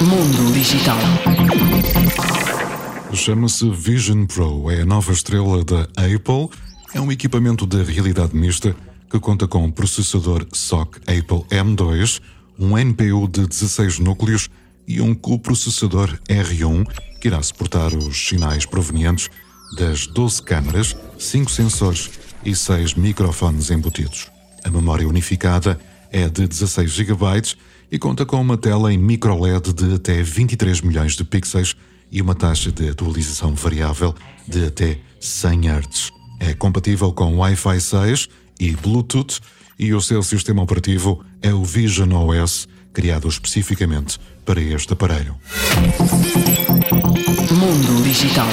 Mundo Digital. Chama-se Vision Pro, é a nova estrela da Apple. É um equipamento de realidade mista que conta com um processador SoC Apple M2, um NPU de 16 núcleos e um coprocessador R1 que irá suportar os sinais provenientes das 12 câmaras, 5 sensores e 6 microfones embutidos. A memória unificada é de 16 GB e conta com uma tela em microLED de até 23 milhões de pixels e uma taxa de atualização variável de até 100 Hz. É compatível com Wi-Fi 6 e Bluetooth e o seu sistema operativo é o Vision OS, criado especificamente para este aparelho. Mundo Digital.